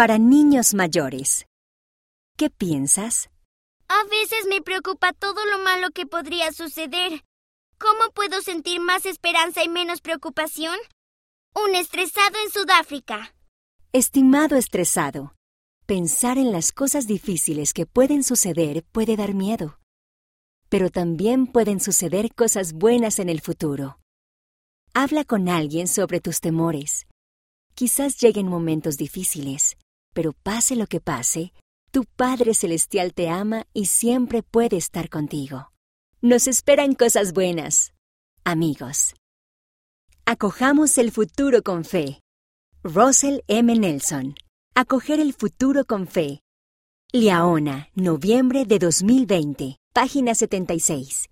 Para niños mayores. ¿Qué piensas? A veces me preocupa todo lo malo que podría suceder. ¿Cómo puedo sentir más esperanza y menos preocupación? Un estresado en Sudáfrica. Estimado estresado, pensar en las cosas difíciles que pueden suceder puede dar miedo. Pero también pueden suceder cosas buenas en el futuro. Habla con alguien sobre tus temores. Quizás lleguen momentos difíciles, pero pase lo que pase, tu Padre Celestial te ama y siempre puede estar contigo. Nos esperan cosas buenas. Amigos. Acojamos el futuro con fe. Russell M. Nelson. Acoger el futuro con fe. Liaona, noviembre de 2020, página 76.